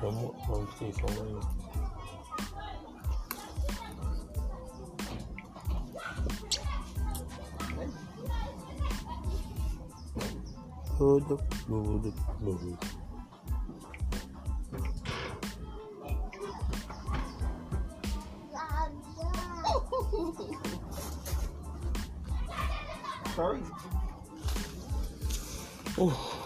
Vamos, vamos ter som aí. Todo tudo. Sorry. Oh.